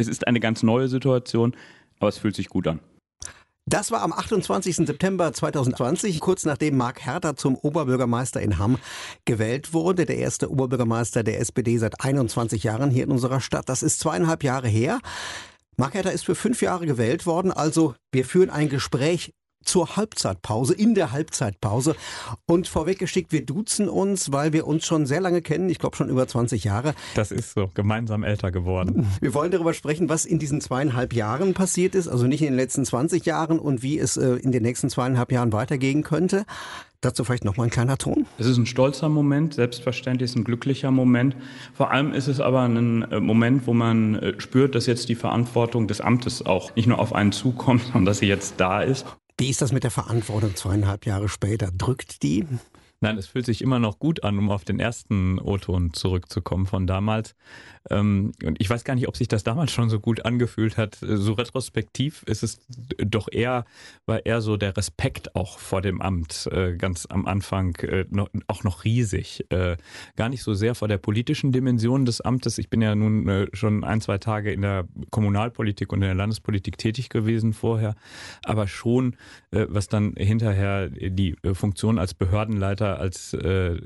Es ist eine ganz neue Situation, aber es fühlt sich gut an. Das war am 28. September 2020, kurz nachdem Marc Herter zum Oberbürgermeister in Hamm gewählt wurde, der erste Oberbürgermeister der SPD seit 21 Jahren hier in unserer Stadt. Das ist zweieinhalb Jahre her. Marc Herter ist für fünf Jahre gewählt worden, also wir führen ein Gespräch zur Halbzeitpause, in der Halbzeitpause. Und vorweggeschickt, wir duzen uns, weil wir uns schon sehr lange kennen, ich glaube schon über 20 Jahre. Das ist so, gemeinsam älter geworden. Wir wollen darüber sprechen, was in diesen zweieinhalb Jahren passiert ist, also nicht in den letzten 20 Jahren und wie es äh, in den nächsten zweieinhalb Jahren weitergehen könnte. Dazu vielleicht nochmal ein kleiner Ton. Es ist ein stolzer Moment, selbstverständlich ist ein glücklicher Moment. Vor allem ist es aber ein äh, Moment, wo man äh, spürt, dass jetzt die Verantwortung des Amtes auch nicht nur auf einen zukommt, sondern dass sie jetzt da ist. Wie ist das mit der Verantwortung zweieinhalb Jahre später? Drückt die? Nein, es fühlt sich immer noch gut an, um auf den ersten O-Ton zurückzukommen von damals. Ähm, und ich weiß gar nicht, ob sich das damals schon so gut angefühlt hat. So retrospektiv ist es doch eher, war eher so der Respekt auch vor dem Amt äh, ganz am Anfang äh, auch noch riesig. Äh, gar nicht so sehr vor der politischen Dimension des Amtes. Ich bin ja nun schon ein, zwei Tage in der Kommunalpolitik und in der Landespolitik tätig gewesen vorher, aber schon, was dann hinterher die Funktion als Behördenleiter, als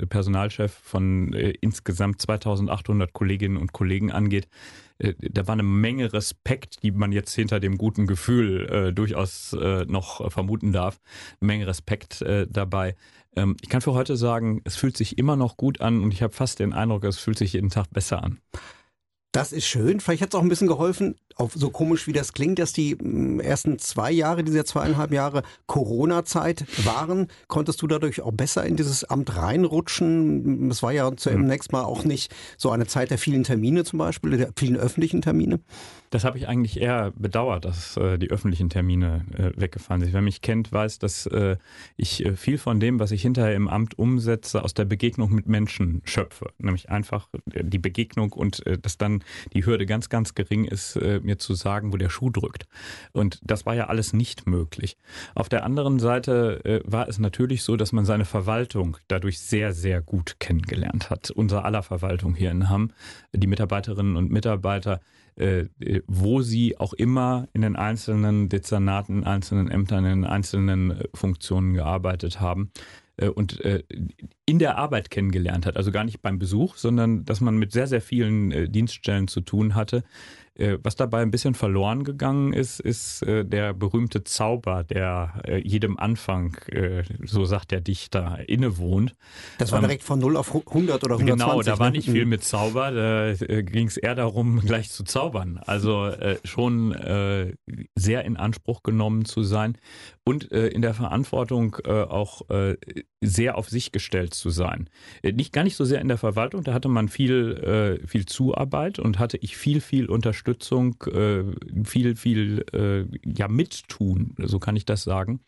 Personalchef von insgesamt 2800 Kolleginnen und Kollegen Kollegen angeht, äh, da war eine Menge Respekt, die man jetzt hinter dem guten Gefühl äh, durchaus äh, noch vermuten darf. Eine Menge Respekt äh, dabei. Ähm, ich kann für heute sagen, es fühlt sich immer noch gut an und ich habe fast den Eindruck, es fühlt sich jeden Tag besser an. Das ist schön. Vielleicht hat es auch ein bisschen geholfen, auch so komisch wie das klingt, dass die mm, ersten zwei Jahre, diese zweieinhalb Jahre Corona-Zeit waren. Konntest du dadurch auch besser in dieses Amt reinrutschen? Es war ja zunächst mal auch nicht so eine Zeit der vielen Termine zum Beispiel, der vielen öffentlichen Termine. Das habe ich eigentlich eher bedauert, dass äh, die öffentlichen Termine äh, weggefallen sind. Wer mich kennt, weiß, dass äh, ich äh, viel von dem, was ich hinterher im Amt umsetze, aus der Begegnung mit Menschen schöpfe. Nämlich einfach äh, die Begegnung und äh, dass dann die Hürde ganz, ganz gering ist, mir zu sagen, wo der Schuh drückt. Und das war ja alles nicht möglich. Auf der anderen Seite war es natürlich so, dass man seine Verwaltung dadurch sehr, sehr gut kennengelernt hat. Unser aller Verwaltung hier in Hamm, die Mitarbeiterinnen und Mitarbeiter, wo sie auch immer in den einzelnen Dezernaten, in einzelnen Ämtern, in einzelnen äh, Funktionen gearbeitet haben äh, und in der Arbeit kennengelernt hat. Also gar nicht beim Besuch, sondern dass man mit sehr, sehr vielen Dienststellen zu tun hatte, äh, was dabei ein bisschen verloren gegangen ist, ist äh, der berühmte Zauber, der äh, jedem Anfang, so sagt der Dichter, innewohnt. Das war ähm, direkt von 0 auf 100 oder 120. Genau, da war ne? nicht viel mhm. mit Zauber, da ging es eher darum, gleich zu zaubern. Also schon sehr in Anspruch genommen zu sein und in der Verantwortung auch sehr auf sich gestellt zu sein. Nicht gar nicht so sehr in der Verwaltung, da hatte man viel, viel Zuarbeit und hatte ich viel, viel Unterstützung Unterstützung, äh, viel, viel äh, ja, mittun, so kann ich das sagen.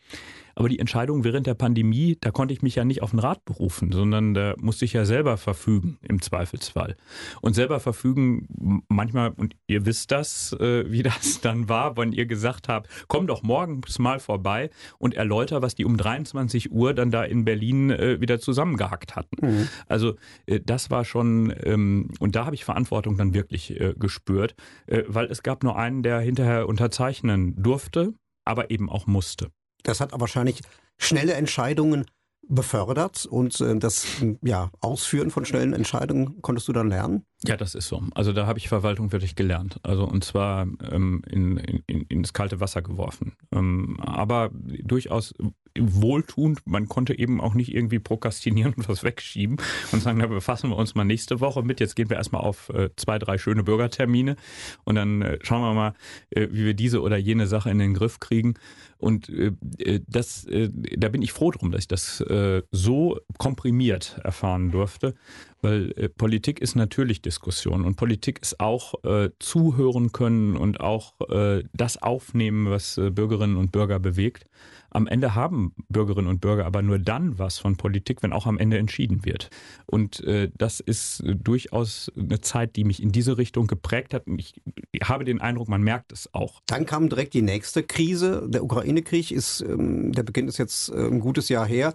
Aber die Entscheidung während der Pandemie, da konnte ich mich ja nicht auf den Rat berufen, sondern da musste ich ja selber verfügen im Zweifelsfall. Und selber verfügen manchmal, und ihr wisst das, äh, wie das dann war, wenn ihr gesagt habt, komm doch morgens mal vorbei und erläuter, was die um 23 Uhr dann da in Berlin äh, wieder zusammengehackt hatten. Mhm. Also äh, das war schon, ähm, und da habe ich Verantwortung dann wirklich gespürt, weil es gab nur einen, der hinterher unterzeichnen durfte, aber eben auch musste. Das hat wahrscheinlich schnelle Entscheidungen befördert und äh, das ja, Ausführen von schnellen Entscheidungen konntest du dann lernen? Ja, das ist so. Also da habe ich Verwaltung wirklich gelernt. Also und zwar ähm, in, in, in das kalte Wasser geworfen. Ähm, aber durchaus wohltuend. Man konnte eben auch nicht irgendwie prokrastinieren und was wegschieben und sagen, da befassen wir uns mal nächste Woche mit. Jetzt gehen wir erstmal auf äh, zwei, drei schöne Bürgertermine und dann äh, schauen wir mal, äh, wie wir diese oder jene Sache in den Griff kriegen. Und äh, äh, das, äh, da bin ich froh drum, dass ich das äh, so komprimiert erfahren durfte, weil äh, Politik ist natürlich Diskussion und Politik ist auch äh, zuhören können und auch äh, das aufnehmen, was äh, Bürgerinnen und Bürger bewegt. Am Ende haben Bürgerinnen und Bürger aber nur dann was von Politik, wenn auch am Ende entschieden wird. Und äh, das ist durchaus eine Zeit, die mich in diese Richtung geprägt hat. Und ich habe den Eindruck, man merkt es auch. Dann kam direkt die nächste Krise. Der Ukraine-Krieg ist, ähm, der Beginn ist jetzt äh, ein gutes Jahr her,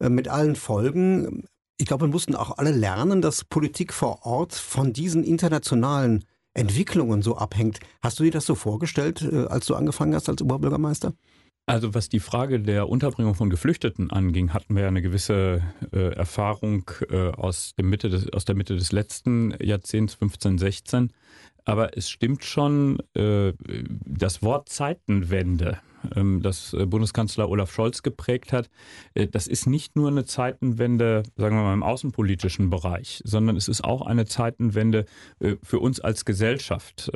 äh, mit allen Folgen. Ich glaube, wir mussten auch alle lernen, dass Politik vor Ort von diesen internationalen Entwicklungen so abhängt. Hast du dir das so vorgestellt, äh, als du angefangen hast als Oberbürgermeister? Also was die Frage der Unterbringung von Geflüchteten anging, hatten wir ja eine gewisse äh, Erfahrung äh, aus, der Mitte des, aus der Mitte des letzten Jahrzehnts, 15, 16. Aber es stimmt schon, äh, das Wort Zeitenwende das äh, Bundeskanzler Olaf Scholz geprägt hat, äh, das ist nicht nur eine Zeitenwende, sagen wir mal, im außenpolitischen Bereich, sondern es ist auch eine Zeitenwende äh, für uns als Gesellschaft.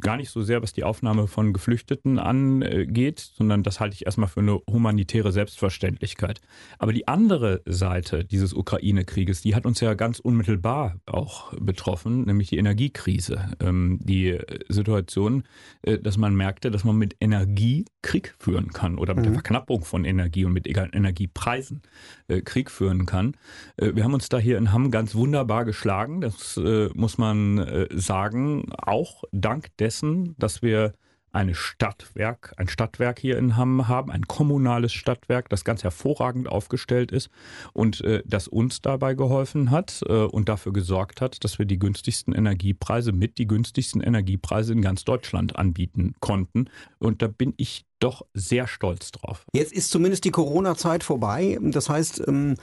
Gar nicht so sehr, was die Aufnahme von Geflüchteten angeht, sondern das halte ich erstmal für eine humanitäre Selbstverständlichkeit. Aber die andere Seite dieses Ukraine-Krieges, die hat uns ja ganz unmittelbar auch betroffen, nämlich die Energiekrise. Ähm, die Situation, dass man merkte, dass man mit Energie Krieg führen kann oder mit mhm. der Verknappung von Energie und mit Energiepreisen äh, Krieg führen kann. Äh, wir haben uns da hier in Hamm ganz wunderbar geschlagen, das äh, muss man äh, sagen, auch dank dessen, dass wir eine Stadtwerk, ein Stadtwerk hier in Hamm haben, ein kommunales Stadtwerk, das ganz hervorragend aufgestellt ist und äh, das uns dabei geholfen hat äh, und dafür gesorgt hat, dass wir die günstigsten Energiepreise mit die günstigsten Energiepreise in ganz Deutschland anbieten konnten. Und da bin ich doch sehr stolz drauf. Jetzt ist zumindest die Corona-Zeit vorbei. Das heißt, ähm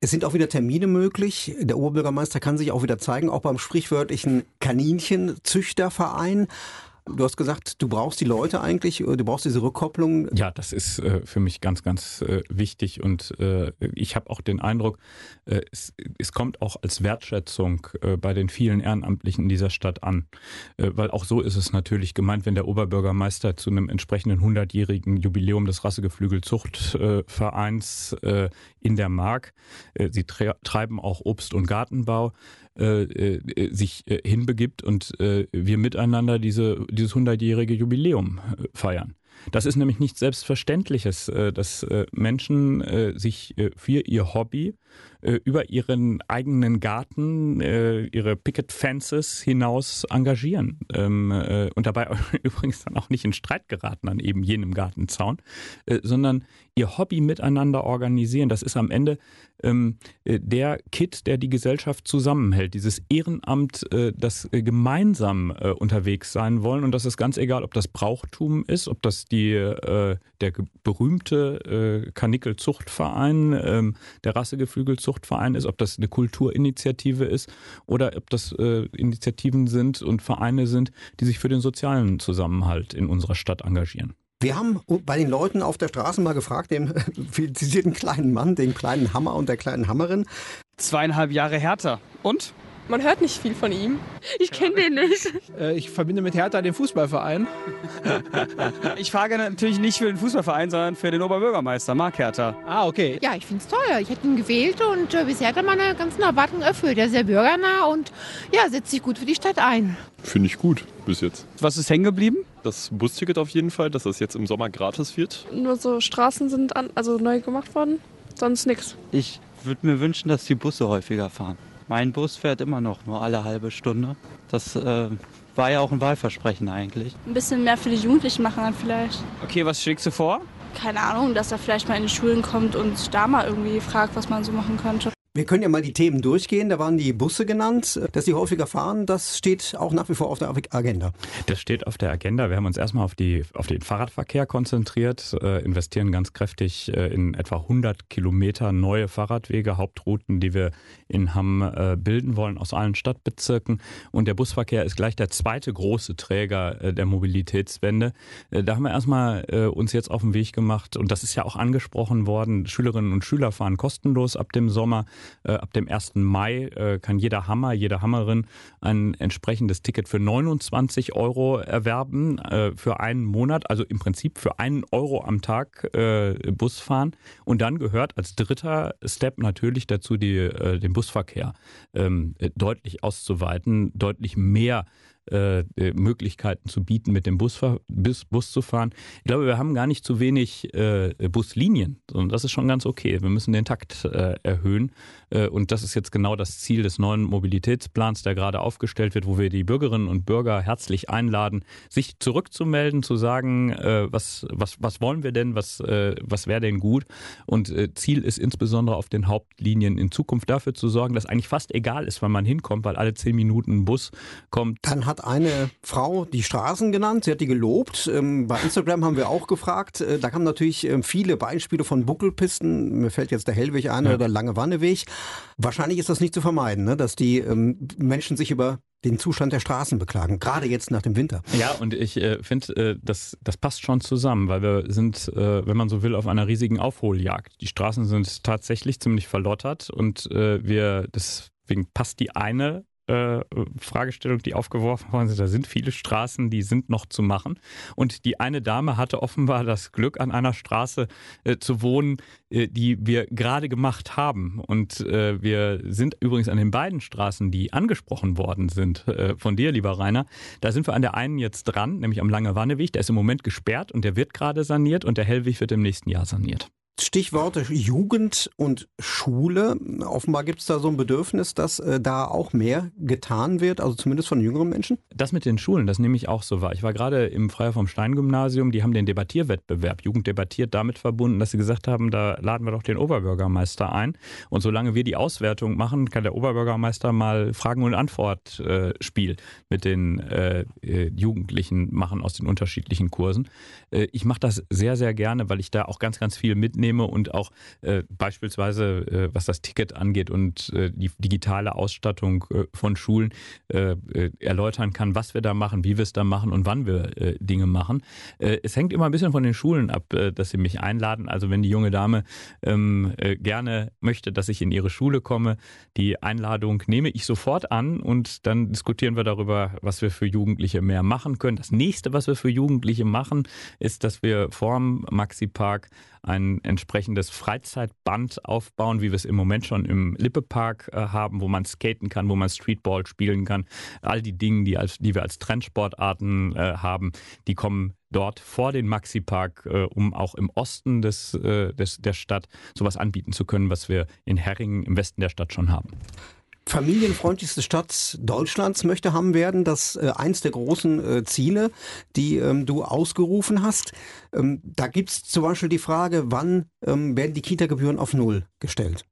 es sind auch wieder Termine möglich. Der Oberbürgermeister kann sich auch wieder zeigen, auch beim sprichwörtlichen Kaninchenzüchterverein. Du hast gesagt, du brauchst die Leute eigentlich, du brauchst diese Rückkopplung. Ja, das ist äh, für mich ganz, ganz äh, wichtig und äh, ich habe auch den Eindruck, äh, es, es, kommt auch als Wertschätzung äh, bei den vielen Ehrenamtlichen in dieser Stadt an, äh, weil auch so ist es natürlich gemeint, wenn der Oberbürgermeister zu einem entsprechenden 100-jährigen Jubiläum des Rassegeflügel-Zuchtvereins in der Mark, sie treiben auch Obst- und Gartenbau, äh, äh, sich äh, hinbegibt und äh, wir miteinander diese, dieses 100-jährige Jubiläum äh, feiern. Das ist nämlich nichts Selbstverständliches, dass Menschen sich für ihr Hobby äh, über ihren eigenen Garten, äh, ihre Picket Fences hinaus engagieren. Ähm, äh, und dabei übrigens dann auch nicht in Streit geraten an eben jenem Gartenzaun, äh, sondern ihr Hobby miteinander organisieren. Das ist am Ende ähm, äh, der Kit, der die Gesellschaft zusammenhält, dieses Ehrenamt, äh, das gemeinsam unterwegs sein wollen. Und das ist ganz egal, ob das Brauchtum ist, ob das die der berühmte Kanickel-Zuchtverein, ähm, der Rassegeflügelzucht Zuchtverein ist, ob das eine Kulturinitiative ist oder ob das äh, Initiativen sind und Vereine sind, die sich für den sozialen Zusammenhalt in unserer Stadt engagieren. Wir haben bei den Leuten auf der Straße mal gefragt, den zitierten kleinen Mann, den kleinen Hammer und der kleinen Hammerin. Zweieinhalb Jahre härter. Und? Man hört nicht viel von ihm. Ich kenne den nicht. Äh, ich verbinde mit Hertha den Fußballverein. ich frage natürlich nicht für den Fußballverein, sondern für den Oberbürgermeister, Marc Hertha. Ah, okay. Ja, ich finde es toll. Ich hätte ihn gewählt und äh, bisher hat er meine ganzen Erwartungen erfüllt. Er ist sehr bürgernah und ja, setzt sich gut für die Stadt ein. Finde ich gut bis jetzt. Was ist hängen geblieben? Das Busticket auf jeden Fall, dass das jetzt im Sommer gratis wird. Nur so Straßen sind an, also neu gemacht worden, sonst nichts. Ich würde mir wünschen, dass die Busse häufiger fahren. Mein Bus fährt immer noch nur alle halbe Stunde. Das äh, war ja auch ein Wahlversprechen eigentlich. Ein bisschen mehr für die Jugendlichen machen dann vielleicht. Okay, was schlägst du vor? Keine Ahnung, dass er vielleicht mal in die Schulen kommt und da mal irgendwie fragt, was man so machen könnte. Wir können ja mal die Themen durchgehen. Da waren die Busse genannt, dass die häufiger fahren. Das steht auch nach wie vor auf der Agenda. Das steht auf der Agenda. Wir haben uns erstmal auf, die, auf den Fahrradverkehr konzentriert, äh, investieren ganz kräftig äh, in etwa 100 Kilometer neue Fahrradwege, Hauptrouten, die wir in Hamm äh, bilden wollen aus allen Stadtbezirken. Und der Busverkehr ist gleich der zweite große Träger äh, der Mobilitätswende. Äh, da haben wir erstmal äh, uns jetzt auf den Weg gemacht und das ist ja auch angesprochen worden. Schülerinnen und Schüler fahren kostenlos ab dem Sommer. Äh, ab dem 1. Mai äh, kann jeder Hammer, jede Hammerin ein entsprechendes Ticket für 29 Euro erwerben äh, für einen Monat, also im Prinzip für einen Euro am Tag äh, Bus fahren. Und dann gehört als dritter Step natürlich dazu, die, äh, den Busverkehr ähm, deutlich auszuweiten, deutlich mehr äh, äh, Möglichkeiten zu bieten, mit dem Bus, Bus, Bus, zu fahren. Ich glaube, wir haben gar nicht zu wenig äh, Buslinien, und das ist schon ganz okay. Wir müssen den Takt äh, erhöhen. Äh, und das ist jetzt genau das Ziel des neuen Mobilitätsplans, der gerade aufgestellt wird, wo wir die Bürgerinnen und Bürger herzlich einladen, sich zurückzumelden, zu sagen, äh, was, was, was wollen wir denn, was, was wäre denn gut. Und Ziel ist insbesondere auf den Hauptlinien in Zukunft dafür zu sorgen, dass eigentlich fast egal ist, wann man hinkommt, weil alle zehn Minuten ein Bus kommt. Dann hat eine Frau die Straßen genannt, sie hat die gelobt. Ähm, bei Instagram haben wir auch gefragt. Äh, da kamen natürlich ähm, viele Beispiele von Buckelpisten. Mir fällt jetzt der Hellweg ein ja. oder der Lange Wanneweg. Wahrscheinlich ist das nicht zu vermeiden, ne? dass die ähm, Menschen sich über den Zustand der Straßen beklagen, gerade jetzt nach dem Winter. Ja, und ich äh, finde, äh, das, das passt schon zusammen, weil wir sind, äh, wenn man so will, auf einer riesigen Aufholjagd. Die Straßen sind tatsächlich ziemlich verlottert und äh, wir, deswegen passt die eine äh, Fragestellung, die aufgeworfen worden sind. Da sind viele Straßen, die sind noch zu machen. Und die eine Dame hatte offenbar das Glück, an einer Straße äh, zu wohnen, äh, die wir gerade gemacht haben. Und äh, wir sind übrigens an den beiden Straßen, die angesprochen worden sind äh, von dir, lieber Rainer, da sind wir an der einen jetzt dran, nämlich am Lange Wanneweg. Der ist im Moment gesperrt und der wird gerade saniert und der Hellweg wird im nächsten Jahr saniert. Stichworte Jugend und Schule. Offenbar gibt es da so ein Bedürfnis, dass äh, da auch mehr getan wird, also zumindest von jüngeren Menschen. Das mit den Schulen, das nehme ich auch so wahr. Ich war gerade im Freier vom Stein Gymnasium, die haben den Debattierwettbewerb Jugend debattiert damit verbunden, dass sie gesagt haben, da laden wir doch den Oberbürgermeister ein. Und solange wir die Auswertung machen, kann der Oberbürgermeister mal Fragen- und Antwortspiel äh, mit den äh, äh, Jugendlichen machen aus den unterschiedlichen Kursen. Äh, ich mache das sehr, sehr gerne, weil ich da auch ganz, ganz viel mitnehme mitnehme und auch äh, beispielsweise, äh, was das Ticket angeht und äh, die digitale Ausstattung äh, von Schulen äh, äh, erläutern kann, was wir da machen, wie wir es da machen und wann wir Dinge machen. es hängt immer ein bisschen von den Schulen ab, dass sie mich einladen. Also wenn die junge Dame ähm, gerne möchte, dass ich in ihre Schule komme, die Einladung nehme ich sofort an und dann diskutieren wir darüber, was wir für Jugendliche mehr machen können. Das nächste, was wir für Jugendliche machen, ist, dass wir vorm Maxi Park ein entsprechendes Freizeitband aufbauen, wie wir es im Moment schon im Lippepark äh, haben, wo man skaten kann, wo man Streetball spielen kann. All die Dinge, die, als, die wir als Trendsportarten äh, haben, die kommen dort vor den Maxi-Park, äh, um auch im Osten des, äh, des, der Stadt sowas anbieten zu können, was wir in Herringen im Westen der Stadt schon haben familienfreundlichste Stadt Deutschlands möchte haben werden. Das äh, eins der großen äh, Ziele, die ähm, du ausgerufen hast. Ähm, da gibt's zum Beispiel die Frage, wann ähm, werden die Kita-Gebühren auf Null gestellt?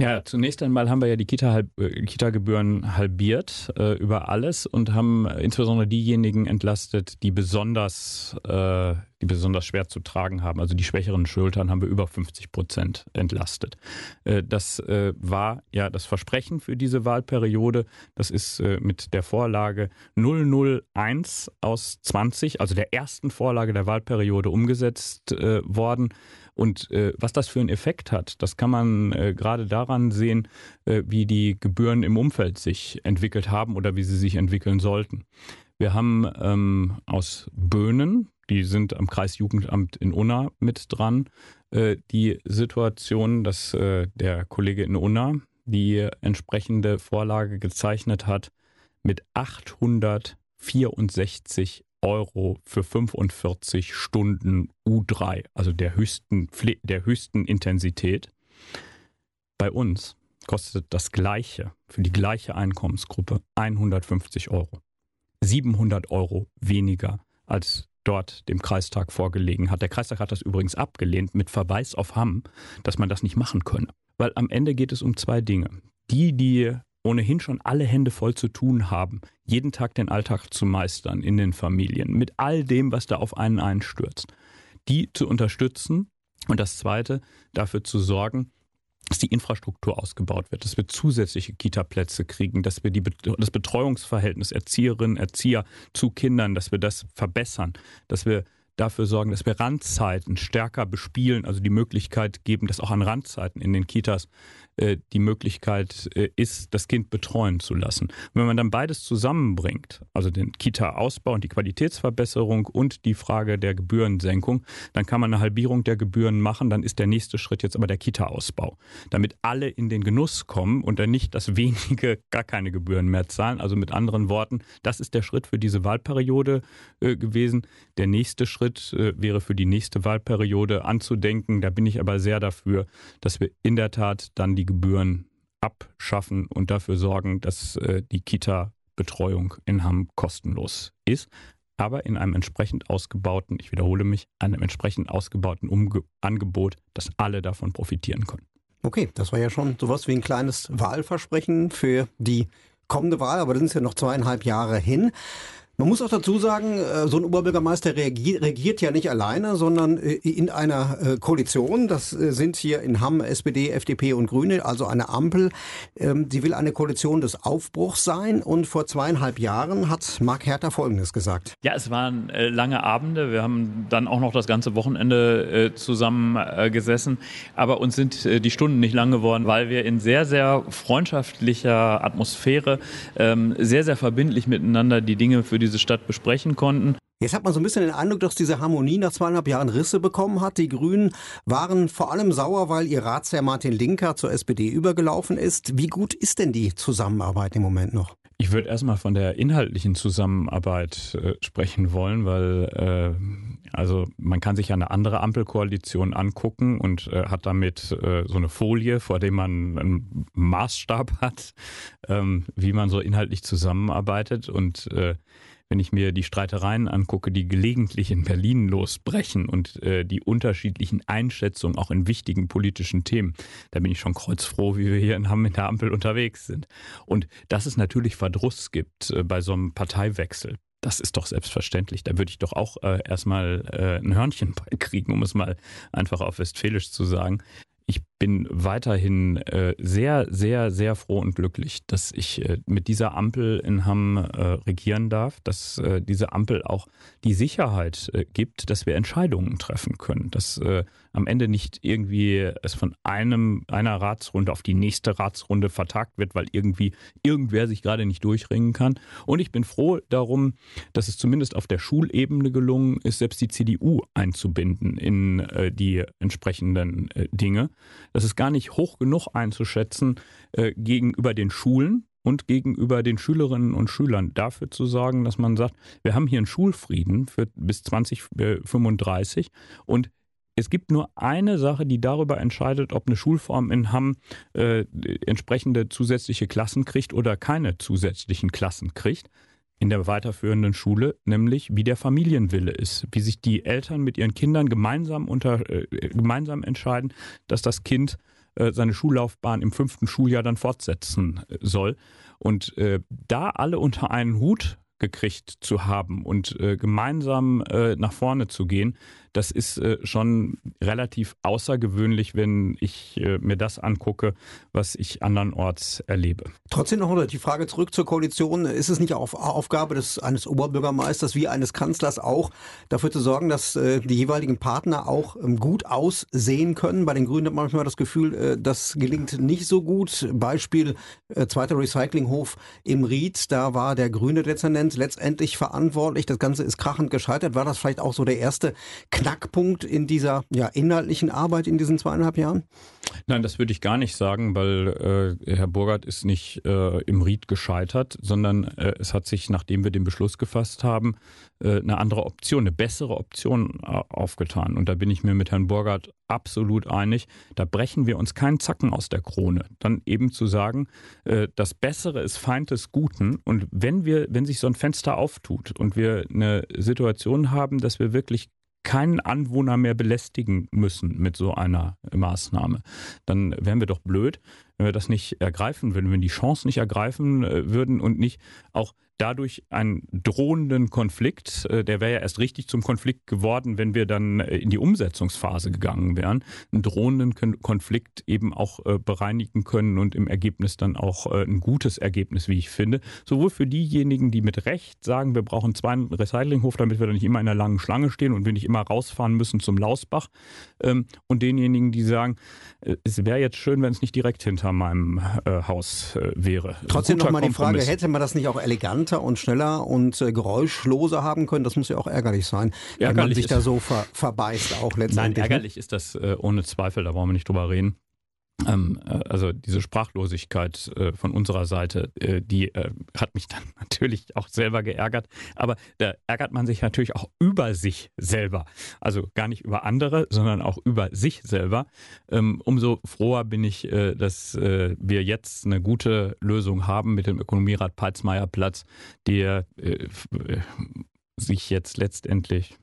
Ja, zunächst einmal haben wir ja die Kita, äh, Kita-Gebühren halbiert äh, über alles und haben insbesondere diejenigen entlastet, die besonders, äh, die besonders schwer zu tragen haben. Also die schwächeren Schultern haben wir über 50 Prozent entlastet. Äh, das äh, war ja das Versprechen für diese Wahlperiode. Das ist äh, mit der Vorlage 001 aus 20, also der ersten Vorlage der Wahlperiode umgesetzt worden. Und äh, was das für einen Effekt hat, das kann man äh, gerade daran sehen, äh, wie die Gebühren im Umfeld sich entwickelt haben oder wie sie sich entwickeln sollten. Wir haben ähm, aus Böhnen, die sind am Kreisjugendamt in Unna mit dran, äh, die Situation, dass äh, der Kollege in Unna die entsprechende Vorlage gezeichnet hat mit 864 Euro für 45 Stunden U3, also der höchsten, der höchsten Intensität. Bei uns kostet das gleiche für die gleiche Einkommensgruppe 150 Euro. 700 Euro weniger als dort dem Kreistag vorgelegen hat. Der Kreistag hat das übrigens abgelehnt mit Verweis auf Hamm, dass man das nicht machen könne. Weil am Ende geht es um zwei Dinge. Die, die ohnehin schon alle Hände voll zu tun haben, jeden Tag den Alltag zu meistern in den Familien, mit all dem, was da auf einen einstürzt, die zu unterstützen und das Zweite, dafür zu sorgen, dass die Infrastruktur ausgebaut wird, dass wir zusätzliche Kita-Plätze kriegen, dass wir die, das Betreuungsverhältnis Erzieherinnen, Erzieher zu Kindern, dass wir das verbessern, dass wir dafür sorgen, dass wir Randzeiten stärker bespielen, also die Möglichkeit geben, dass auch an Randzeiten in den Kitas äh, die Möglichkeit äh, ist, das Kind betreuen zu lassen. Wenn man dann beides zusammenbringt, also den Kita-Ausbau und die Qualitätsverbesserung und die Frage der Gebührensenkung, dann kann man eine Halbierung der Gebühren machen. Dann ist der nächste Schritt jetzt aber der Kita-Ausbau, damit alle in den Genuss kommen und dann nicht, dass wenige gar keine Gebühren mehr zahlen. Also mit anderen Worten, das ist der Schritt für diese Wahlperiode äh, gewesen. Der nächste Schritt äh, wäre für die nächste Wahlperiode anzudenken. Da bin ich aber sehr dafür, dass wir in der Tat dann die Gebühren abschaffen und dafür sorgen, dass äh, die Kita-Betreuung in Hamm kostenlos ist aber in einem entsprechend ausgebauten, ich wiederhole mich, einem entsprechend ausgebauten Umge Angebot, dass alle davon profitieren können. Okay, das war ja schon sowas wie ein kleines Wahlversprechen für die kommende Wahl, aber das sind ja noch zweieinhalb Jahre hin. Man muss auch dazu sagen, äh, so ein Oberbürgermeister regiert ja nicht alleine, sondern äh, in einer äh, Koalition. Das sind hier in Hamm SPD, FDP und Grüne, also eine Ampel. Ähm, sie will eine Koalition des Aufbruchs sein. Und vor zweieinhalb Jahren hat Mark Herter Folgendes gesagt. Ja, es waren lange Abende. Wir haben dann auch noch das ganze Wochenende zusammen gesessen. Aber uns sind die Stunden nicht lang geworden, weil wir in sehr, sehr freundschaftlicher Atmosphäre ähm, sehr, sehr verbindlich miteinander die Dinge für die diese Stadt besprechen konnten. Jetzt hat man so ein bisschen den Eindruck, dass diese Harmonie nach zweieinhalb Jahren Risse bekommen hat. Die Grünen waren vor allem sauer, weil ihr Ratsherr Martin Linker zur SPD übergelaufen ist. Wie gut ist denn die Zusammenarbeit im Moment noch? Ich würde erstmal von der inhaltlichen Zusammenarbeit äh, sprechen wollen, weil äh, also man kann sich eine andere Ampelkoalition angucken und äh, hat damit äh, so eine Folie, vor dem man einen Maßstab hat, ähm, wie man so inhaltlich zusammenarbeitet und äh, wenn ich mir die Streitereien angucke, die gelegentlich in Berlin losbrechen und äh, die unterschiedlichen Einschätzungen auch in wichtigen politischen Themen, da bin ich schon kreuzfroh, wie wir hier in Hamm in der Ampel unterwegs sind. Und dass es natürlich Verdruss gibt äh, bei so einem Parteiwechsel. Das ist doch selbstverständlich. Da würde ich doch auch äh, erstmal äh, ein Hörnchen kriegen, um es mal einfach auf Westfälisch zu sagen ich bin weiterhin äh, sehr, sehr, sehr froh und glücklich, dass ich äh, mit dieser Ampel in Hamm äh, regieren darf, dass äh, diese Ampel auch die Sicherheit äh, gibt, dass wir Entscheidungen treffen können, dass äh, am Ende nicht irgendwie es von einem einer Ratsrunde auf die nächste Ratsrunde vertagt wird, weil irgendwie irgendwer sich gerade nicht durchringen kann. Und ich bin froh darum, dass es zumindest auf der Schulebene gelungen ist, selbst die CDU einzubinden in die entsprechenden Dinge. Das ist gar nicht hoch genug einzuschätzen äh, gegenüber den Schulen und gegenüber den Schülerinnen und Schülern. Dafür zu sorgen, dass man sagt, wir haben hier einen Schulfrieden für bis 2035 und es gibt nur eine Sache, die darüber entscheidet, ob eine Schulform in Hamm äh, entsprechende zusätzliche Klassen kriegt oder keine zusätzlichen Klassen kriegt in der weiterführenden Schule, nämlich wie der Familienwille ist, wie sich die Eltern mit ihren Kindern gemeinsam unter äh, gemeinsam entscheiden, dass das Kind äh, seine Schullaufbahn im fünften Schuljahr dann fortsetzen äh, soll. Und äh, da alle unter einen Hut gekriegt zu haben und äh, gemeinsam nach vorne zu gehen, das ist äh, schon relativ außergewöhnlich, wenn ich äh, mir das angucke, was ich andernorts erlebe. Trotzdem noch die Frage zurück zur Koalition. Ist es nicht auf, Aufgabe des, eines Oberbürgermeisters wie eines Kanzlers auch, dafür zu sorgen, dass äh, die jeweiligen Partner auch ähm, gut aussehen können? Bei den Grünen hat man manchmal das Gefühl, äh, das gelingt nicht so gut. Beispiel äh, zweiter Recyclinghof im Ried, da war der grüne Dezernent letztendlich verantwortlich. Das Ganze ist krachend gescheitert. War das vielleicht auch so der erste Knackpunkt in dieser ja, inhaltlichen Arbeit in diesen zweieinhalb Jahren? Nein, das würde ich gar nicht sagen, weil äh, Herr Burgert ist nicht äh, im Ried gescheitert, sondern äh, es hat sich, nachdem wir den Beschluss gefasst haben, äh, eine andere Option, eine bessere Option äh, aufgetan. Und da bin ich mir mit Herrn Burgert absolut einig. Da brechen wir uns keinen Zacken aus der Krone. Dann eben zu sagen, äh, das Bessere ist Feind des Guten. Und wenn wir, wenn sich so ein Fenster auftut und wir eine Situation haben, dass wir wirklich keinen Anwohner mehr belästigen müssen mit so einer Maßnahme, dann wären wir doch blöd, wenn wir das nicht ergreifen würden, wenn wir die Chance nicht ergreifen würden und nicht auch dadurch einen drohenden Konflikt, äh, der wäre ja erst richtig zum Konflikt geworden, wenn wir dann äh, in die Umsetzungsphase gegangen wären, einen drohenden Konflikt eben auch äh, bereinigen können und im Ergebnis dann auch ein gutes Ergebnis, wie ich finde. Sowohl für diejenigen, die mit Recht sagen, wir brauchen zwei Recyclinghof, damit wir dann nicht immer in einer langen Schlange stehen und wir nicht immer rausfahren müssen zum Lausbach, ähm, und denjenigen, die sagen, es wäre jetzt schön, wenn es nicht direkt hinter meinem Haus wäre. Trotzdem nochmal die Frage, hätte man das nicht auch elegant eleganter und schneller und äh, geräuschloser haben können. Das muss ja auch ärgerlich sein, ärgerlich wenn man sich da so ver verbeißt auch letztendlich. Nein, ne? ärgerlich ist das äh, ohne Zweifel, da wollen wir nicht drüber reden. Ähm, äh, also diese Sprachlosigkeit äh, von unserer Seite, äh, die hat mich dann natürlich auch selber geärgert. Aber da ärgert man sich natürlich auch über sich selber. Also gar nicht über andere, sondern auch über sich selber. Ähm, umso froher bin ich, dass wir jetzt eine gute Lösung haben mit dem Ökonomierat Peitsmeierplatz, der sich jetzt letztendlich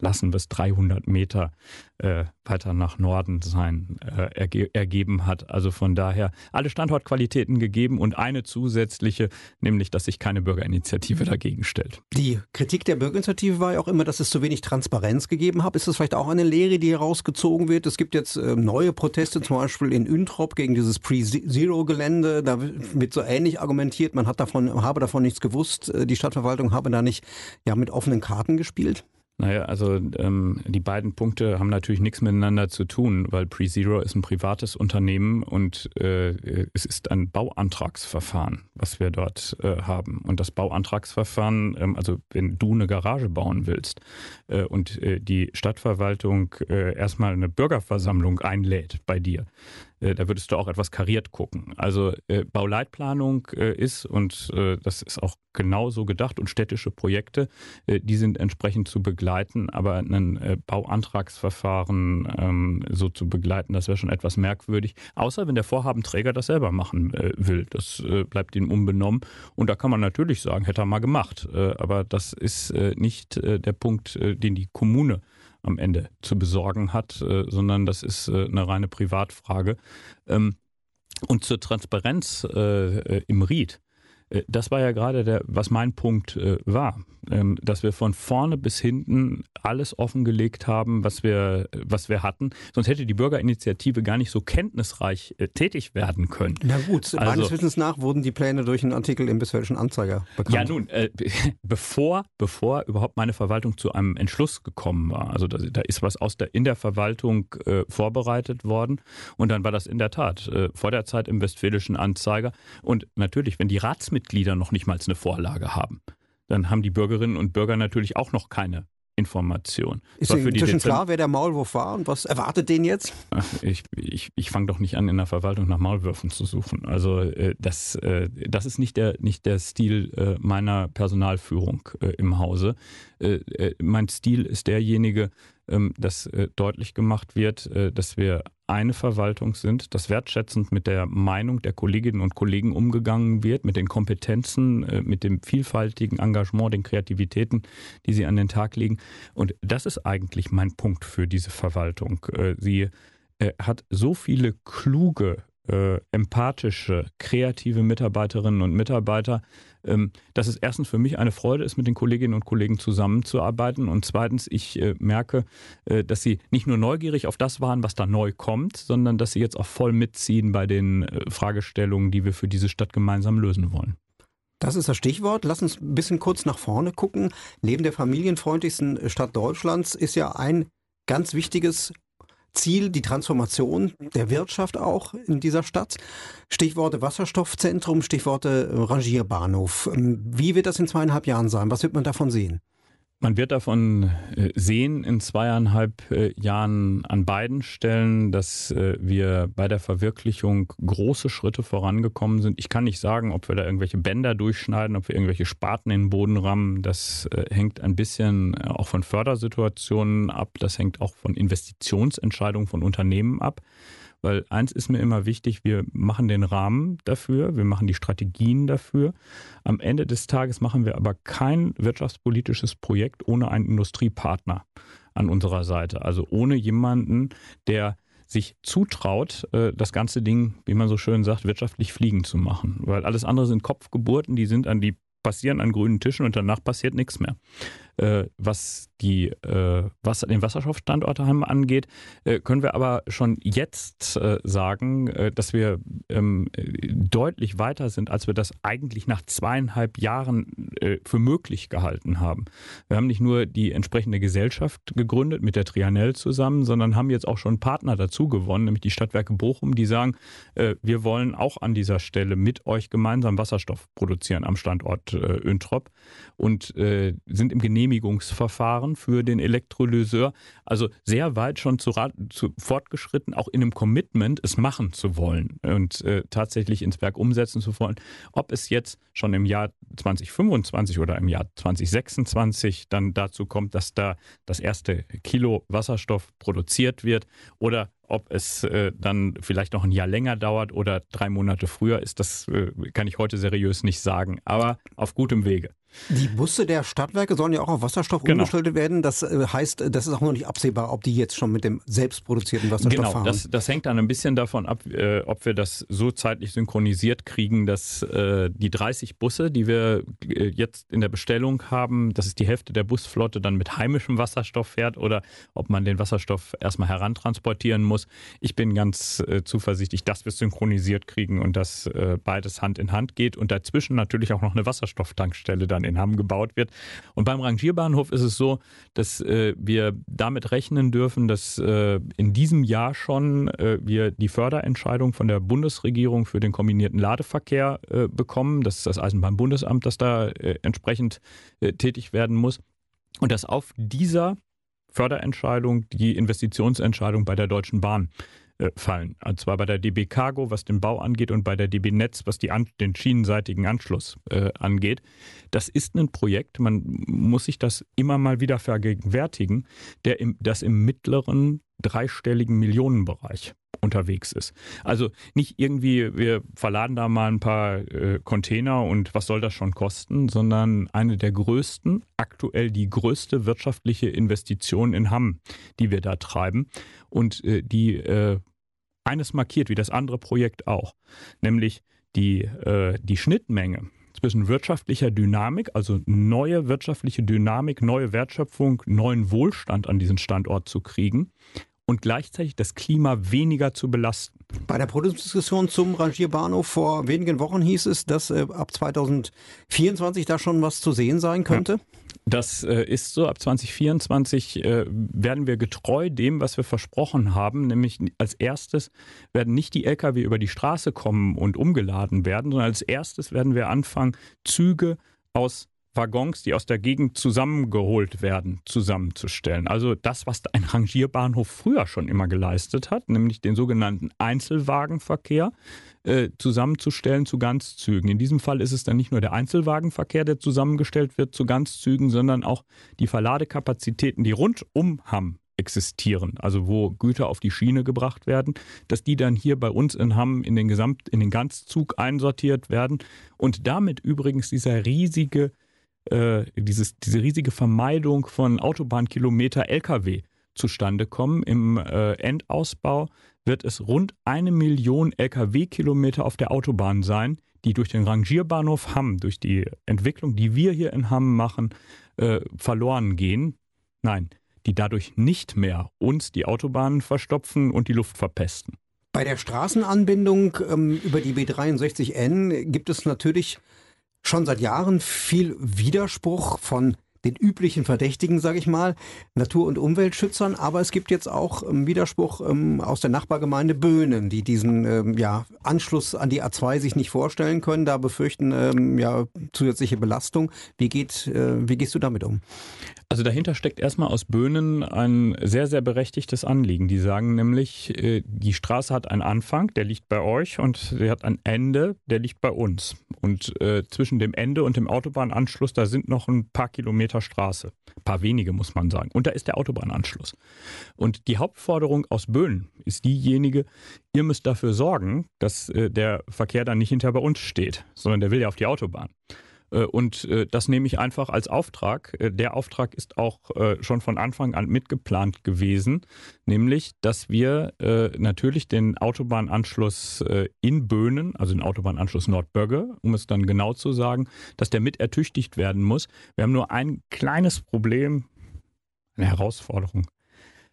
lassen wir es 300 Meter äh, weiter nach Norden sein, äh, erge ergeben hat. Also von daher alle Standortqualitäten gegeben und eine zusätzliche, nämlich, dass sich keine Bürgerinitiative dagegen stellt. Die Kritik der Bürgerinitiative war ja auch immer, dass es zu wenig Transparenz gegeben hat. Ist das vielleicht auch eine Lehre, die herausgezogen wird? Es gibt jetzt äh, neue Proteste, zum Beispiel in Üntrop gegen dieses Pre-Zero-Gelände. Da wird so ähnlich argumentiert, man hat davon, habe davon nichts gewusst. Äh, die Stadtverwaltung habe da nicht ja, mit offenen Karten gespielt. Naja, also ähm, die beiden Punkte haben natürlich nichts miteinander zu tun, weil PreZero ist ein privates Unternehmen und äh, es ist ein Bauantragsverfahren, was wir dort äh, haben. Und das Bauantragsverfahren, ähm, also wenn du eine Garage bauen willst äh, und äh, die Stadtverwaltung äh, erstmal eine Bürgerversammlung einlädt bei dir, da würdest du auch etwas kariert gucken. Also äh, Bauleitplanung äh, ist, und äh, das ist auch genauso gedacht, und städtische Projekte, äh, die sind entsprechend zu begleiten, aber ein äh, Bauantragsverfahren ähm, so zu begleiten, das wäre schon etwas merkwürdig, außer wenn der Vorhabenträger das selber machen will. Das bleibt ihm unbenommen. Und da kann man natürlich sagen, hätte er mal gemacht. aber das ist nicht der Punkt, den die Kommune am Ende zu besorgen hat, äh, sondern das ist äh, eine reine Privatfrage. Ähm, und zur Transparenz äh, im Ried. Äh, das war ja gerade der, was mein Punkt äh, war, ähm, dass wir von vorne bis hinten alles offengelegt haben, was wir, was wir hatten. Sonst hätte die Bürgerinitiative gar nicht so kenntnisreich äh, tätig werden können. Na gut, also, meines Wissens nach wurden die Pläne durch einen Artikel im Westfälischen Anzeiger bekannt. Ja nun, äh, bevor, bevor überhaupt meine Verwaltung zu einem Entschluss gekommen war, also da, da ist was aus der, in der Verwaltung äh, vorbereitet worden und dann war das in der Tat äh, vor der Zeit im Westfälischen Anzeiger und natürlich, wenn die Ratsmitglieder Ratsmitglieder noch nicht mal eine Vorlage haben. Dann haben die Bürgerinnen und Bürger natürlich auch noch keine Information. Ist Ihnen inzwischen klar, wer der Maulwurf war und was erwartet den jetzt? Ich, ich, ich fange doch nicht an, in der Verwaltung nach Maulwürfen zu suchen. Also äh, das, äh, das ist nicht der, nicht der Stil äh, meiner Personalführung im Hause. Mein Stil ist derjenige, ähm, dass deutlich gemacht wird, dass wir eine Verwaltung sind, dass wertschätzend mit der Meinung der Kolleginnen und Kollegen umgegangen wird, mit den Kompetenzen, äh, mit dem vielfältigen Engagement, den Kreativitäten, die sie an den Tag legen. Und das ist eigentlich mein Punkt für diese Verwaltung. Äh, sie äh, hat so viele kluge empathische, kreative Mitarbeiterinnen und Mitarbeiter, dass es erstens für mich eine Freude ist, mit den Kolleginnen und Kollegen zusammenzuarbeiten und zweitens ich äh, merke, äh, dass sie nicht nur neugierig auf das waren, was da neu kommt, sondern dass sie jetzt auch voll mitziehen bei den äh, Fragestellungen, die wir für diese Stadt gemeinsam lösen wollen. Das ist das Stichwort. Lass uns ein bisschen kurz nach vorne gucken. Neben der familienfreundlichsten Stadt Deutschlands ist ja ein ganz wichtiges Ziel die Transformation der Wirtschaft auch in dieser Stadt. Stichworte Wasserstoffzentrum, Stichworte Rangierbahnhof. Ähm, wie wird das in zweieinhalb Jahren sein? Was wird man davon sehen? Man wird davon äh, sehen in zweieinhalb äh, Jahren an beiden Stellen, dass äh, wir bei der Verwirklichung große Schritte vorangekommen sind. Ich kann nicht sagen, ob wir da irgendwelche Bänder durchschneiden, ob wir irgendwelche Spaten in den Boden rammen. Das hängt ein bisschen auch von Fördersituationen ab. Das hängt auch von Investitionsentscheidungen von Unternehmen ab. Weil eins ist mir immer wichtig, wir machen den Rahmen dafür, wir machen die Strategien dafür. Am Ende des Tages machen wir aber kein wirtschaftspolitisches Projekt ohne einen Industriepartner an unserer Seite. Also ohne jemanden, der sich zutraut, äh, das ganze Ding, wie man so schön sagt, wirtschaftlich fliegen zu machen. Weil alles andere sind Kopfgeburten, die sind an die passieren an grünen Tischen und danach passiert nichts mehr. Äh, was die, äh, Wasser, den Wasserstoffstandort angeht, äh, können wir aber schon jetzt äh, sagen, äh, dass wir ähm, deutlich weiter sind, als wir das eigentlich nach zweieinhalb Jahren äh, für möglich gehalten haben. Wir haben nicht nur die entsprechende Gesellschaft gegründet mit der Trianell zusammen, sondern haben jetzt auch schon Partner dazu gewonnen, nämlich die Stadtwerke Bochum, die sagen, wir wollen auch an dieser Stelle mit euch gemeinsam Wasserstoff produzieren am Standort Öntrop und sind im Genehmigungsverfahren Genehmigungsverfahren für den Elektrolyseur. Also sehr weit schon zu, zu fortgeschritten, auch in einem Commitment, es machen zu wollen und äh, tatsächlich ins Werk umsetzen zu wollen. Ob es jetzt schon im Jahr 2025 oder im Jahr 2026 dann dazu kommt, dass da das erste Kilo Wasserstoff produziert wird oder ob es äh, dann vielleicht noch ein Jahr länger dauert oder drei Monate früher ist, das äh, kann ich heute seriös nicht sagen, aber auf gutem Wege. Die Busse der Stadtwerke sollen ja auch auf Wasserstoff genau. umgestellt werden. Das äh, heißt, das ist auch noch nicht absehbar, ob die jetzt schon mit dem selbstproduzierten Wasserstoff genau, fahren. Genau, das, das hängt dann ein bisschen davon ab, äh, ob wir das so zeitlich synchronisiert kriegen, dass äh, die 30 Busse, die wir äh, jetzt in der Bestellung haben, das ist die Hälfte der Busflotte, dann mit heimischem Wasserstoff fährt oder ob man den Wasserstoff erstmal herantransportieren muss. Ich bin ganz äh, zuversichtlich, dass wir es synchronisiert kriegen und dass äh, beides Hand in Hand geht und dazwischen natürlich auch noch eine Wasserstofftankstelle dann in Hamm gebaut wird. Und beim Rangierbahnhof ist es so, dass äh, wir damit rechnen dürfen, dass äh, in diesem Jahr schon äh, wir die Förderentscheidung von der Bundesregierung für den kombinierten Ladeverkehr äh, bekommen. Das ist das Eisenbahnbundesamt, das da äh, entsprechend äh, tätig werden muss. Und dass auf dieser Förderentscheidung die Investitionsentscheidung bei der Deutschen Bahn äh, fallen. Und zwar bei der DB Cargo, was den Bau angeht, und bei der DB Netz, was die an, den schienenseitigen Anschluss äh, angeht. Das ist ein Projekt, man muss sich das immer mal wieder vergegenwärtigen, der im, das im mittleren dreistelligen Millionenbereich unterwegs ist. Also nicht irgendwie, wir verladen da mal ein paar äh, Container und was soll das schon kosten, sondern eine der größten, aktuell die größte wirtschaftliche Investition in Hamm, die wir da treiben und äh, die äh, eines markiert, wie das andere Projekt auch, nämlich die, äh, die Schnittmenge zwischen wirtschaftlicher Dynamik, also neue wirtschaftliche Dynamik, neue Wertschöpfung, neuen Wohlstand an diesen Standort zu kriegen und gleichzeitig das Klima weniger zu belasten. Bei der Podiumsdiskussion zum Rangierbahnhof vor wenigen Wochen hieß es, dass äh, ab 2024 da schon was zu sehen sein könnte. Ja. Das äh, ist so. Ab 2024 äh, werden wir getreu dem, was wir versprochen haben, nämlich als erstes werden nicht die Lkw über die Straße kommen und umgeladen werden, sondern als erstes werden wir anfangen, Züge aus Waggons, die aus der Gegend zusammengeholt werden, zusammenzustellen. Also das, was ein Rangierbahnhof früher schon immer geleistet hat, nämlich den sogenannten Einzelwagenverkehr äh, zusammenzustellen zu Ganzzügen. In diesem Fall ist es dann nicht nur der Einzelwagenverkehr, der zusammengestellt wird zu Ganzzügen, sondern auch die Verladekapazitäten, die rund um Hamm existieren, also wo Güter auf die Schiene gebracht werden, dass die dann hier bei uns in Hamm in den Gesamt, in den Ganzzug einsortiert werden und damit übrigens dieser riesige äh, dieses, diese riesige Vermeidung von Autobahnkilometer Lkw zustande kommen. Im äh, Endausbau wird es rund eine Million Lkw-Kilometer auf der Autobahn sein, die durch den Rangierbahnhof Hamm, durch die Entwicklung, die wir hier in Hamm machen, äh, verloren gehen. Nein, die dadurch nicht mehr uns die Autobahnen verstopfen und die Luft verpesten. Bei der Straßenanbindung ähm, über die B63N gibt es natürlich schon seit Jahren viel Widerspruch von den üblichen Verdächtigen, sage ich mal, Natur- und Umweltschützern, aber es gibt jetzt auch ähm, Widerspruch ähm, aus der Nachbargemeinde Böhnen, die diesen ähm, ja, Anschluss an die A2 sich nicht vorstellen können, da befürchten ähm, ja zusätzliche Belastung. Wie geht, äh, wie gehst du damit um? Also dahinter steckt erstmal aus Böhnen ein sehr, sehr berechtigtes Anliegen. Die sagen nämlich, äh, die Straße hat einen Anfang, der liegt bei euch, und sie hat ein Ende, der liegt bei uns. Und äh, zwischen dem Ende und dem Autobahnanschluss, da sind noch ein paar Kilometer Straße. Ein paar wenige, muss man sagen. Und da ist der Autobahnanschluss. Und die Hauptforderung aus Böhnen ist diejenige, ihr müsst dafür sorgen, dass äh, der Verkehr dann nicht hinter bei uns steht, sondern der will ja auf die Autobahn. Äh, und äh, das nehme ich einfach als Auftrag. Äh, der Auftrag ist auch schon von Anfang an mitgeplant gewesen, nämlich, dass wir natürlich den Autobahnanschluss in Böhnen, also den Autobahnanschluss Nordbögge, um es dann genau zu sagen, dass der mit ertüchtigt werden muss. Wir haben nur ein kleines Problem, eine Herausforderung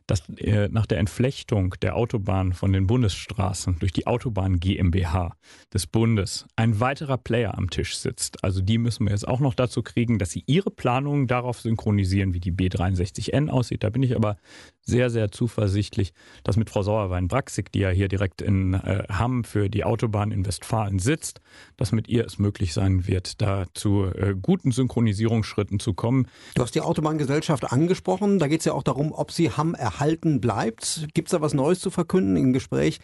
dass äh, nach der Entflechtung der Autobahn von den Bundesstraßen durch die Autobahn GmbH des Bundes ein weiterer Player am Tisch sitzt. Also die müssen wir jetzt auch noch dazu kriegen, dass sie ihre Planungen darauf synchronisieren, wie die B63N aussieht. Da bin ich aber sehr, sehr zuversichtlich, dass mit Frau Sauerwein-Braxig, die ja hier direkt in äh, Hamm für die Autobahn in Westfalen sitzt, dass mit ihr es möglich sein wird, da zu äh, guten Synchronisierungsschritten zu kommen. Du hast die Autobahngesellschaft angesprochen. Da geht es ja auch darum, ob sie Hamm erhalten bleibt. Gibt es da was Neues zu verkünden im Gespräch?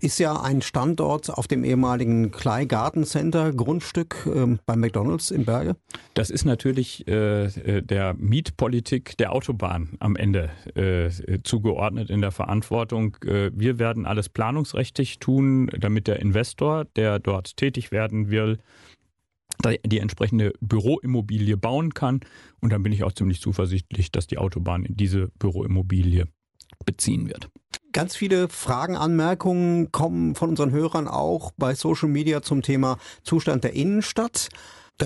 Ist ja ein Standort auf dem ehemaligen Klei Garden Center Grundstück äh, bei McDonald's in Berge. Das ist natürlich äh, äh, der Mietpolitik der Autobahn am Ende äh, zugeordnet in der Verantwortung. Äh, wir werden alles planungsrechtlich tun, damit der Investor, der dort tätig werden will, die entsprechende Büroimmobilie bauen kann. Und dann bin ich auch ziemlich zuversichtlich, dass die Autobahn in diese Büroimmobilie beziehen wird. Ganz viele Fragen, Anmerkungen kommen von unseren Hörern auch bei Social Media zum Thema Zustand der Innenstadt.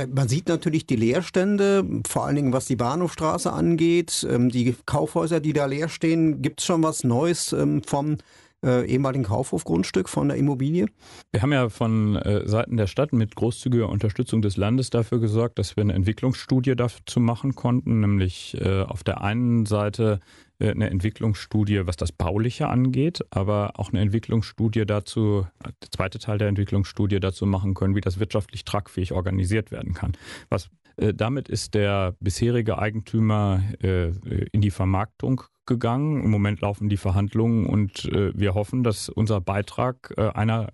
Man sieht natürlich die Leerstände, vor allen Dingen was die Bahnhofstraße angeht, ähm, die Kaufhäuser, die da leer stehen. Gibt es schon was Neues ähm, vom äh, ehemaligen Kaufhofgrundstück von der Immobilie? Wir haben ja von äh, Seiten der Stadt mit großzügiger Unterstützung des Landes dafür gesorgt, dass wir eine Entwicklungsstudie dazu machen konnten, nämlich äh, auf der einen Seite eine Entwicklungsstudie, was das Bauliche angeht, aber auch eine Entwicklungsstudie dazu, der zweite Teil der Entwicklungsstudie dazu machen können, wie das wirtschaftlich tragfähig organisiert werden kann. Was äh, damit ist der bisherige Eigentümer äh, in die Vermarktung gegangen. Im Moment laufen die Verhandlungen und wir hoffen, dass unser Beitrag einer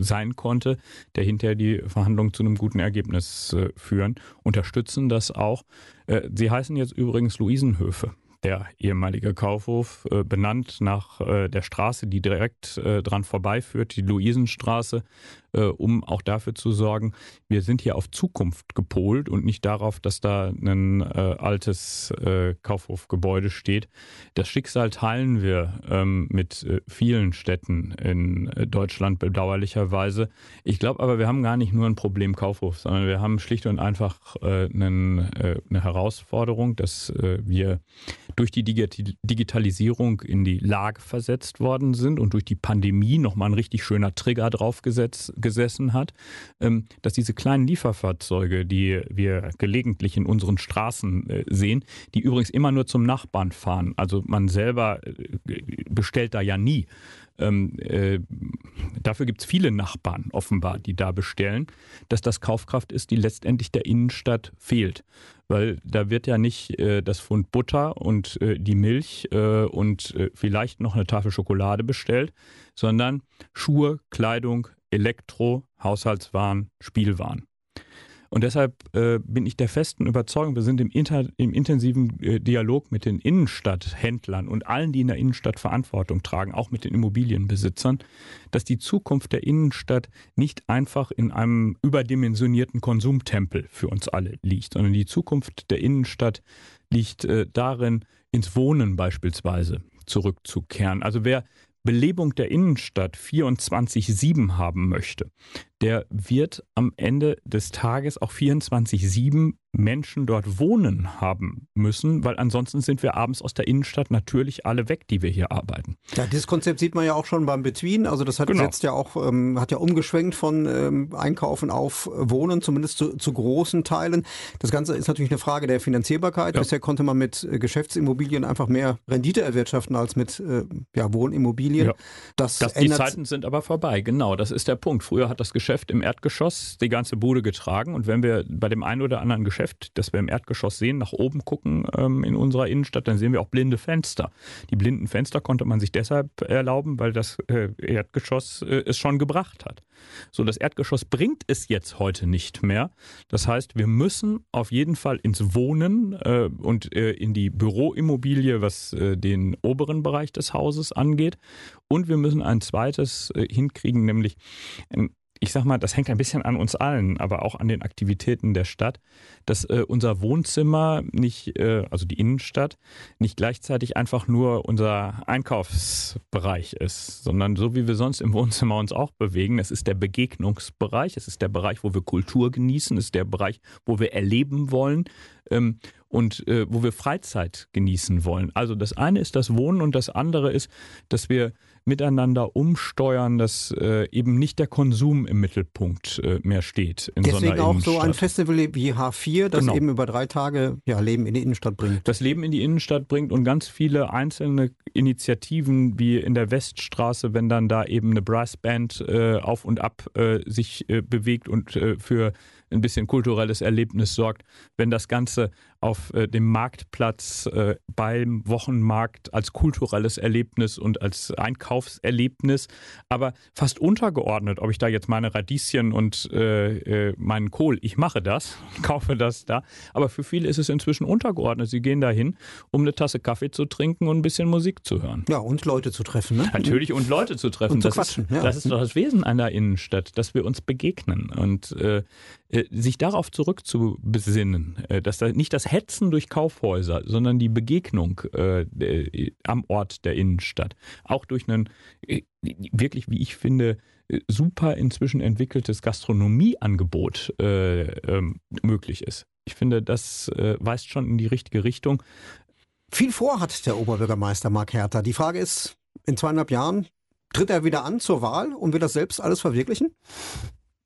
sein konnte, der hinterher die Verhandlungen zu einem guten Ergebnis führen. Unterstützen das auch. Sie heißen jetzt übrigens Luisenhöfe der ehemalige Kaufhof, äh, benannt nach äh, der Straße, die direkt äh, dran vorbeiführt, die Luisenstraße, äh, um auch dafür zu sorgen, wir sind hier auf Zukunft gepolt und nicht darauf, dass da ein äh, altes äh, Kaufhofgebäude steht. Das Schicksal teilen wir ähm, mit äh, vielen Städten in äh, Deutschland bedauerlicherweise. Ich glaube aber, wir haben gar nicht nur ein Problem Kaufhof, sondern wir haben schlicht und einfach äh, einen, eine Herausforderung, dass wir durch die Digitalisierung in die Lage versetzt worden sind und durch die Pandemie nochmal ein richtig schöner Trigger draufgesetzt gesessen hat, ähm, dass diese kleinen Lieferfahrzeuge, die wir gelegentlich in unseren Straßen äh, sehen, die übrigens immer nur zum Nachbarn fahren. Also man selber äh, bestellt da ja nie. Ähm, äh, dafür gibt es viele Nachbarn offenbar, die da bestellen, dass das Kaufkraft ist, die letztendlich der Innenstadt fehlt. Weil da wird ja nicht äh, das Pfund Butter und äh, die Milch äh, und vielleicht noch eine Tafel Schokolade bestellt, sondern Schuhe, Kleidung, Elektro, Haushaltswaren, Spielwaren. Und deshalb äh, bin ich der festen Überzeugung, wir sind im, inter, im intensiven äh, Dialog mit den Innenstadthändlern und allen, die in der Innenstadt Verantwortung tragen, auch mit den Immobilienbesitzern, dass die Zukunft der Innenstadt nicht einfach in einem überdimensionierten Konsumtempel für uns alle liegt, sondern die Zukunft der Innenstadt liegt äh, darin, ins Wohnen beispielsweise zurückzukehren. Also wer Belebung der Innenstadt 24-7 haben möchte, der wird am Ende des Tages auch 24-7 Menschen dort wohnen haben müssen, weil ansonsten sind wir abends aus der Innenstadt natürlich alle weg, die wir hier arbeiten. Ja, dieses Konzept sieht man ja auch schon beim Between. Also das hat genau. jetzt ja auch, ähm, hat ja umgeschwenkt von ähm, Einkaufen auf Wohnen, zumindest zu, zu, großen Teilen. Das Ganze ist natürlich eine Frage der Finanzierbarkeit. Ja. Bisher konnte man mit äh, Geschäftsimmobilien einfach mehr Rendite erwirtschaften als mit äh, ja, Wohnimmobilien. Ja. Das, das die Zeiten sind aber vorbei, genau. Das ist der Punkt. Früher hat das Geschäft im Erdgeschoss die ganze Bude getragen und wenn wir bei dem einen oder anderen Geschäft Geschäft, das wir im Erdgeschoss sehen, nach oben gucken ähm, in unserer Innenstadt, dann sehen wir auch blinde Fenster. Die blinden Fenster konnte man sich deshalb erlauben, weil das äh, Erdgeschoss äh, es schon gebracht hat. So, das Erdgeschoss bringt es jetzt heute nicht mehr. Das heißt, wir müssen auf jeden Fall ins Wohnen äh, und äh, in die Büroimmobilie, was äh, den oberen Bereich des Hauses angeht. Und wir müssen ein zweites äh, hinkriegen, nämlich ich sag mal, das hängt ein bisschen an uns allen, aber auch an den Aktivitäten der Stadt, dass äh, unser Wohnzimmer nicht, äh, also die Innenstadt, nicht gleichzeitig einfach nur unser Einkaufsbereich ist, sondern so wie wir sonst im Wohnzimmer uns auch bewegen, es ist der Begegnungsbereich, es ist der Bereich, wo wir Kultur genießen, es ist der Bereich, wo wir erleben wollen. Ähm, und äh, wo wir Freizeit genießen wollen. Also das eine ist das Wohnen und das andere ist, dass wir miteinander umsteuern, dass äh, eben nicht der Konsum im Mittelpunkt äh, mehr steht. In Deswegen so auch so ein Festival wie H4, das genau. eben über drei Tage ja, Leben in die Innenstadt bringt. Das Leben in die Innenstadt bringt und ganz viele einzelne Initiativen wie in der Weststraße, wenn dann da eben eine Brassband äh, auf und ab äh, sich äh, bewegt und äh, für ein bisschen kulturelles Erlebnis sorgt, wenn das Ganze auf äh, dem Marktplatz äh, beim Wochenmarkt als kulturelles Erlebnis und als Einkaufserlebnis, aber fast untergeordnet, ob ich da jetzt meine Radieschen und äh, äh meinen Kohl, ich mache das, kaufe das da, aber für viele ist es inzwischen untergeordnet. Sie gehen dahin, um eine Tasse Kaffee zu trinken und ein bisschen Musik zu hören. Ja, und Leute zu treffen. Ne? Natürlich und Leute zu treffen. Und zu das quatschen. Ist, ja. Das ist doch das Wesen einer Innenstadt, dass wir uns begegnen und äh, sich darauf zurückzubesinnen, äh, dass da nicht das Hetzen durch Kaufhäuser, sondern die Begegnung äh, am Ort der Innenstadt. Auch durch ein äh, wirklich, wie ich finde, super inzwischen entwickeltes Gastronomieangebot äh, ähm, möglich ist. Ich finde, das äh, weist schon in die richtige Richtung. Viel vorhat der Oberbürgermeister Mark Hertha. Die Frage ist, in zweieinhalb Jahren tritt er wieder an zur Wahl und will das selbst alles verwirklichen?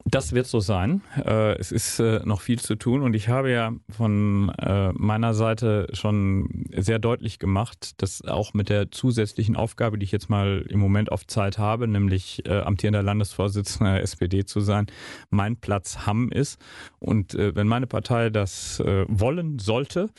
Das wird so sein. Äh, es ist äh, noch viel zu tun und ich habe ja von äh, meiner Seite schon sehr deutlich gemacht, dass auch mit der zusätzlichen Aufgabe, die ich jetzt mal im Moment auf Zeit habe, nämlich amtierender Landesvorsitzender der SPD zu sein, mein Platz Hamm ist. Und wenn meine Partei das wollen sollte,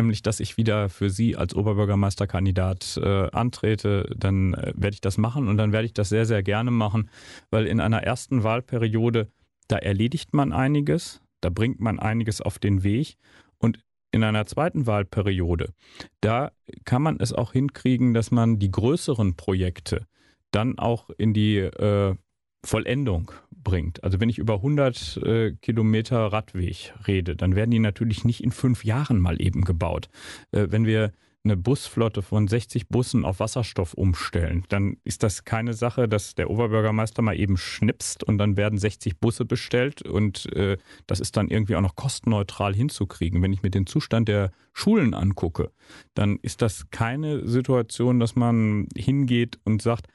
nämlich dass ich wieder für Sie als Oberbürgermeisterkandidat äh, antrete, dann äh, werde ich das machen und dann werde ich das sehr, sehr gerne machen, weil in einer ersten Wahlperiode, da erledigt man einiges, da bringt man einiges auf den Weg und in einer zweiten Wahlperiode, da kann man es auch hinkriegen, dass man die größeren Projekte dann auch in die äh, Vollendung bringt. Also wenn ich über 100 äh, Kilometer Radweg rede, dann werden die natürlich nicht in fünf Jahren mal eben gebaut. Äh, wenn wir eine Busflotte von 60 Bussen auf Wasserstoff umstellen, dann ist das keine Sache, dass der Oberbürgermeister mal eben schnipst und dann werden 60 Busse bestellt und äh, das ist dann irgendwie auch noch kostenneutral hinzukriegen. Wenn ich mir den Zustand der Schulen angucke, dann ist das keine Situation, dass man hingeht und sagt,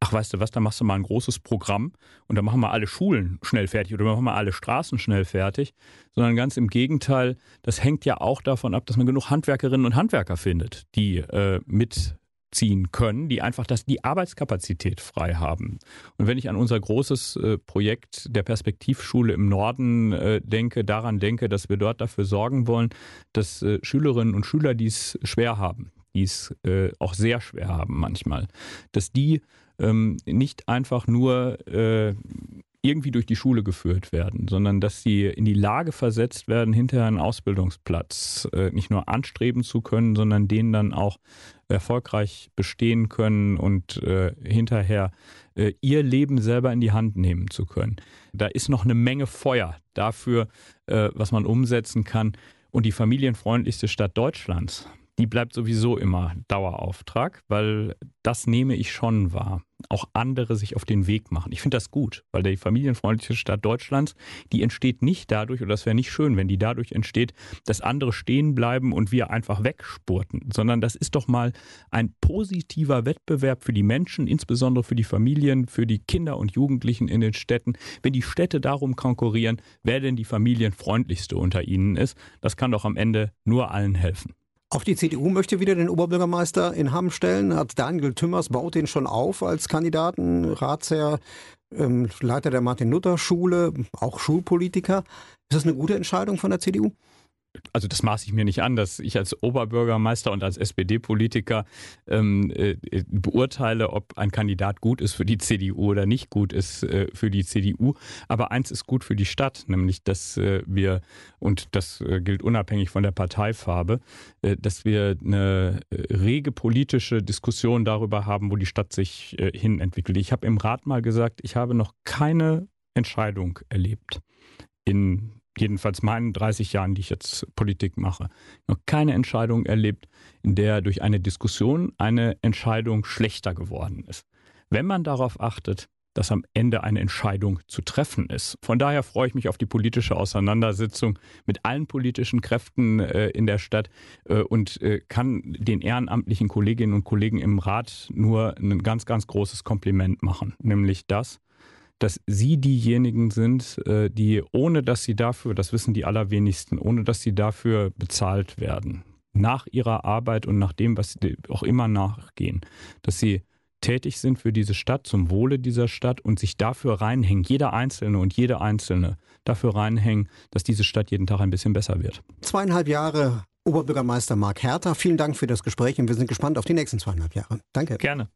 ach weißt du was, da machst du mal ein großes Programm und dann machen wir alle Schulen schnell fertig oder machen wir alle Straßen schnell fertig, sondern ganz im Gegenteil, das hängt ja auch davon ab, dass man genug Handwerkerinnen und Handwerker findet, die äh, mitziehen können, die einfach das, die Arbeitskapazität frei haben. Und wenn ich an unser großes äh, Projekt der Perspektivschule im Norden äh, denke, daran denke, dass wir dort dafür sorgen wollen, dass äh, Schülerinnen und Schüler, die es schwer haben, die es äh, auch sehr schwer haben manchmal, dass die ähm, nicht einfach nur äh, irgendwie durch die Schule geführt werden, sondern dass sie in die Lage versetzt werden, hinterher einen Ausbildungsplatz äh, nicht nur anstreben zu können, sondern den dann auch erfolgreich bestehen können und äh, hinterher äh, ihr Leben selber in die Hand nehmen zu können. Da ist noch eine Menge Feuer dafür, äh, was man umsetzen kann. Und die familienfreundlichste Stadt Deutschlands, die bleibt sowieso immer Dauerauftrag, weil das nehme ich schon wahr. Auch andere sich auf den Weg machen. Ich finde das gut, weil die familienfreundliche Stadt Deutschlands, die entsteht nicht dadurch, oder das wäre nicht schön, wenn die dadurch entsteht, dass andere stehen bleiben und wir einfach wegspurten, sondern das ist doch mal ein positiver Wettbewerb für die Menschen, insbesondere für die Familien, für die Kinder und Jugendlichen in den Städten. Wenn die Städte darum konkurrieren, wer denn die familienfreundlichste unter ihnen ist, das kann doch am Ende nur allen helfen. Auch die CDU möchte wieder den Oberbürgermeister in Hamm stellen. Hat Daniel Tümmers baut den schon auf als Kandidaten, Ratsherr, ähm, Leiter der Martin-Luther-Schule, auch Schulpolitiker. Ist das eine gute Entscheidung von der CDU? Also das maße ich mir nicht an, dass ich als Oberbürgermeister und als SPD-Politiker ähm, äh, beurteile, ob ein Kandidat gut ist für die CDU oder nicht gut ist äh, für die CDU. Aber eins ist gut für die Stadt, nämlich dass äh, wir, und das äh, gilt unabhängig von der Parteifarbe, äh, dass wir eine äh, rege politische Diskussion darüber haben, wo die Stadt sich hin entwickelt. Ich habe im Rat mal gesagt, ich habe noch keine Entscheidung erlebt in jedenfalls meinen 30 Jahren, die ich jetzt Politik mache, noch keine Entscheidung erlebt, in der durch eine Diskussion eine Entscheidung schlechter geworden ist. Wenn man darauf achtet, dass am Ende eine Entscheidung zu treffen ist. Von daher freue ich mich auf die politische Auseinandersetzung mit allen politischen Kräften äh, in der Stadt äh, und äh, kann den ehrenamtlichen Kolleginnen und Kollegen im Rat nur ein ganz, ganz großes Kompliment machen, nämlich das, dass sie diejenigen sind, äh, die ohne dass sie dafür, das wissen die allerwenigsten, ohne dass sie dafür bezahlt werden, nach ihrer Arbeit und nach dem, was sie auch immer nachgehen, dass sie tätig sind für diese Stadt, zum Wohle dieser Stadt und sich dafür reinhängen, jeder Einzelne und jede Einzelne dafür reinhängen, dass diese Stadt jeden Tag ein bisschen besser wird. Zweieinhalb Jahre Oberbürgermeister Mark Herter, vielen Dank für das Gespräch und wir sind gespannt auf die nächsten zweieinhalb Jahre. Danke. Gerne.